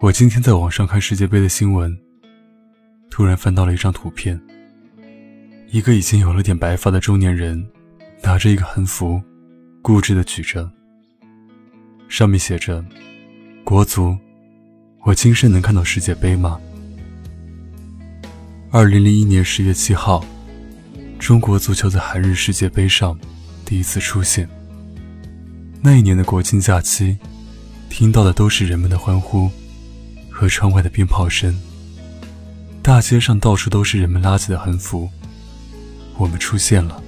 我今天在网上看世界杯的新闻，突然翻到了一张图片。一个已经有了点白发的中年人，拿着一个横幅，固执地举着，上面写着：“国足，我今生能看到世界杯吗？”二零零一年十月七号，中国足球在韩日世界杯上第一次出现。那一年的国庆假期，听到的都是人们的欢呼。和窗外的鞭炮声，大街上到处都是人们拉起的横幅。我们出现了。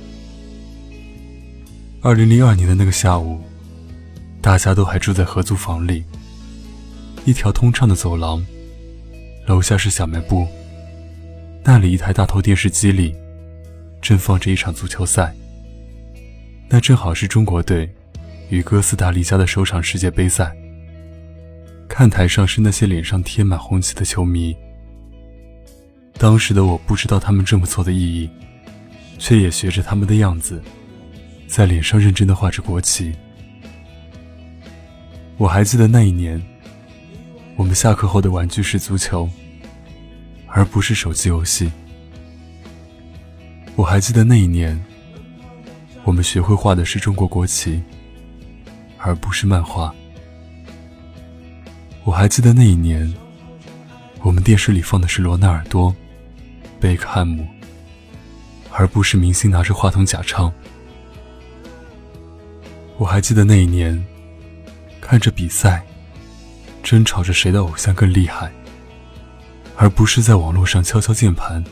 二零零二年的那个下午，大家都还住在合租房里。一条通畅的走廊，楼下是小卖部。那里一台大头电视机里，正放着一场足球赛。那正好是中国队与哥斯达黎加的首场世界杯赛。看台上是那些脸上贴满红旗的球迷。当时的我不知道他们这么做的意义，却也学着他们的样子，在脸上认真的画着国旗。我还记得那一年，我们下课后的玩具是足球，而不是手机游戏。我还记得那一年，我们学会画的是中国国旗，而不是漫画。我还记得那一年，我们电视里放的是罗纳尔多、贝克汉姆，而不是明星拿着话筒假唱。我还记得那一年，看着比赛，争吵着谁的偶像更厉害，而不是在网络上敲敲键盘，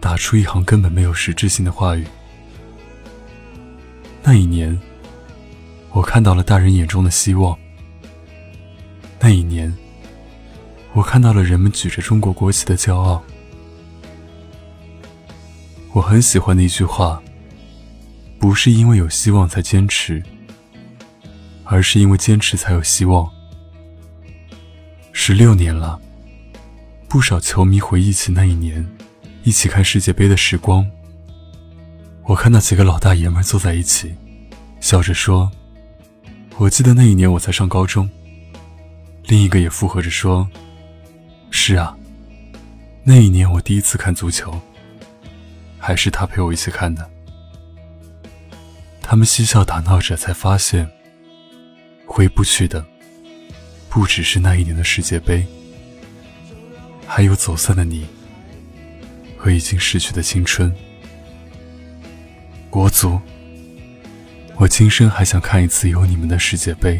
打出一行根本没有实质性的话语。那一年，我看到了大人眼中的希望。那一年，我看到了人们举着中国国旗的骄傲。我很喜欢的一句话：“不是因为有希望才坚持，而是因为坚持才有希望。”十六年了，不少球迷回忆起那一年一起看世界杯的时光。我看到几个老大爷们坐在一起，笑着说：“我记得那一年我才上高中。”另一个也附和着说：“是啊，那一年我第一次看足球，还是他陪我一起看的。”他们嬉笑打闹着，才发现回不去的不只是那一年的世界杯，还有走散的你和已经逝去的青春。国足，我今生还想看一次有你们的世界杯。